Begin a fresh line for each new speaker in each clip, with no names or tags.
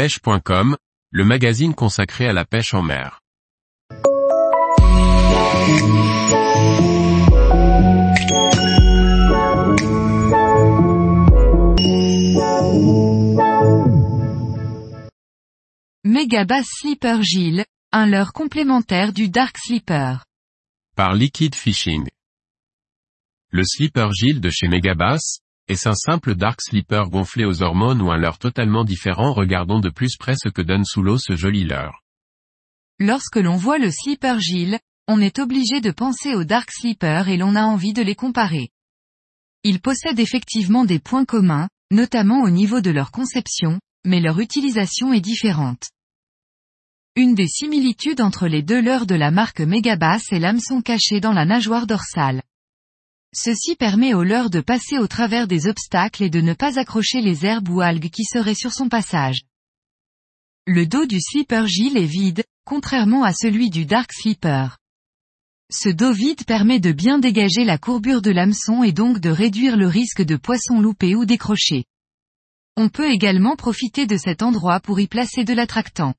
pêche.com, le magazine consacré à la pêche en mer.
Megabass Slipper Gill, un leurre complémentaire du Dark Slipper.
Par Liquid Fishing. Le Slipper Gill de chez Megabass, est un simple dark slipper gonflé aux hormones ou un leurre totalement différent Regardons de plus près ce que donne sous l'eau ce joli leurre.
Lorsque l'on voit le Slipper Gill, on est obligé de penser au Dark Slipper et l'on a envie de les comparer. Ils possèdent effectivement des points communs, notamment au niveau de leur conception, mais leur utilisation est différente. Une des similitudes entre les deux leurres de la marque Megabass est l'hameçon caché dans la nageoire dorsale. Ceci permet au leurre de passer au travers des obstacles et de ne pas accrocher les herbes ou algues qui seraient sur son passage. Le dos du slipper gill est vide, contrairement à celui du dark slipper. Ce dos vide permet de bien dégager la courbure de l'hameçon et donc de réduire le risque de poisson loupé ou décroché. On peut également profiter de cet endroit pour y placer de l'attractant.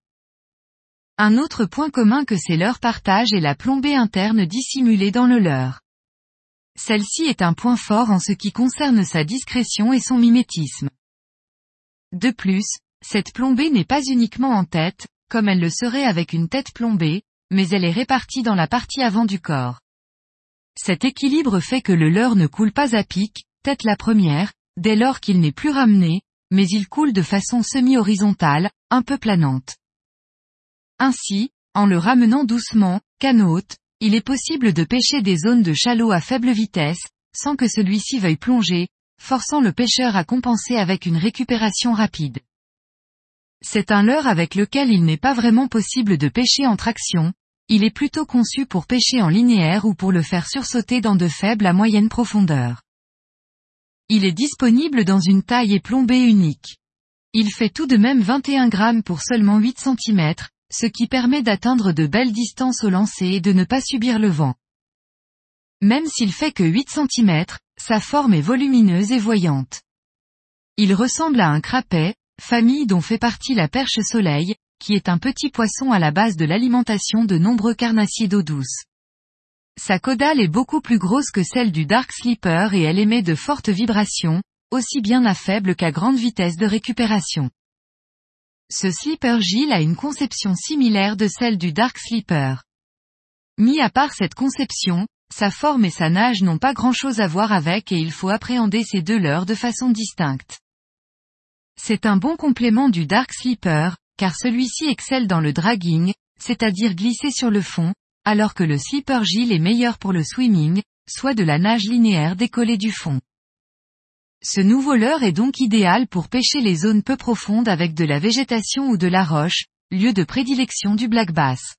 Un autre point commun que ces leurres partagent est la plombée interne dissimulée dans le leurre. Celle-ci est un point fort en ce qui concerne sa discrétion et son mimétisme. De plus, cette plombée n'est pas uniquement en tête, comme elle le serait avec une tête plombée, mais elle est répartie dans la partie avant du corps. Cet équilibre fait que le leurre ne coule pas à pic, tête la première, dès lors qu'il n'est plus ramené, mais il coule de façon semi-horizontale, un peu planante. Ainsi, en le ramenant doucement, canot il est possible de pêcher des zones de chalot à faible vitesse, sans que celui-ci veuille plonger, forçant le pêcheur à compenser avec une récupération rapide. C'est un leurre avec lequel il n'est pas vraiment possible de pêcher en traction, il est plutôt conçu pour pêcher en linéaire ou pour le faire sursauter dans de faibles à moyenne profondeur. Il est disponible dans une taille et plombée unique. Il fait tout de même 21 grammes pour seulement 8 cm, ce qui permet d'atteindre de belles distances au lancer et de ne pas subir le vent. Même s'il fait que 8 cm, sa forme est volumineuse et voyante. Il ressemble à un crapet, famille dont fait partie la perche soleil, qui est un petit poisson à la base de l'alimentation de nombreux carnassiers d'eau douce. Sa caudale est beaucoup plus grosse que celle du Dark Sleeper et elle émet de fortes vibrations, aussi bien à faible qu'à grande vitesse de récupération. Ce slipper Gill a une conception similaire de celle du Dark Slipper. Mis à part cette conception, sa forme et sa nage n'ont pas grand chose à voir avec et il faut appréhender ces deux leurres de façon distincte. C'est un bon complément du Dark Slipper, car celui-ci excelle dans le dragging, c'est-à-dire glisser sur le fond, alors que le Slipper Gill est meilleur pour le swimming, soit de la nage linéaire décollée du fond. Ce nouveau leurre est donc idéal pour pêcher les zones peu profondes avec de la végétation ou de la roche, lieu de prédilection du black bass.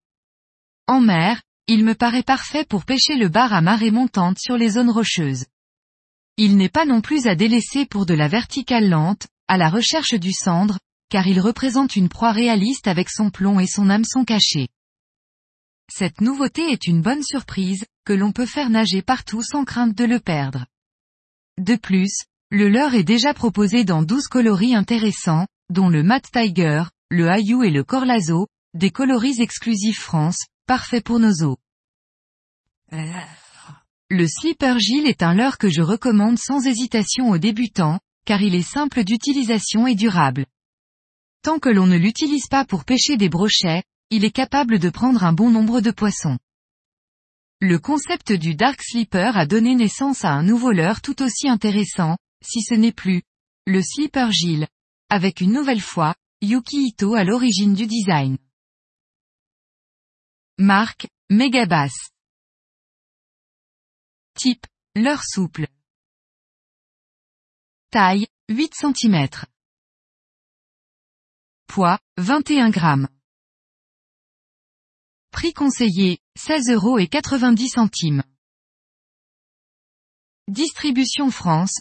En mer, il me paraît parfait pour pêcher le bar à marée montante sur les zones rocheuses. Il n'est pas non plus à délaisser pour de la verticale lente, à la recherche du cendre, car il représente une proie réaliste avec son plomb et son hameçon caché. Cette nouveauté est une bonne surprise, que l'on peut faire nager partout sans crainte de le perdre. De plus, le leurre est déjà proposé dans 12 coloris intéressants, dont le Matte Tiger, le Ayou et le Corlazo, des coloris exclusifs France, parfaits pour nos eaux. Le Slipper Gill est un leurre que je recommande sans hésitation aux débutants, car il est simple d'utilisation et durable. Tant que l'on ne l'utilise pas pour pêcher des brochets, il est capable de prendre un bon nombre de poissons. Le concept du Dark Slipper a donné naissance à un nouveau leurre tout aussi intéressant, si ce n'est plus, le slipper Gill, avec une nouvelle fois, Yuki Ito à l'origine du design. Marque, Megabass. Type, leurre souple. Taille, 8 cm. Poids, 21 grammes. Prix conseillé, 16 euros et 90 centimes. Distribution France,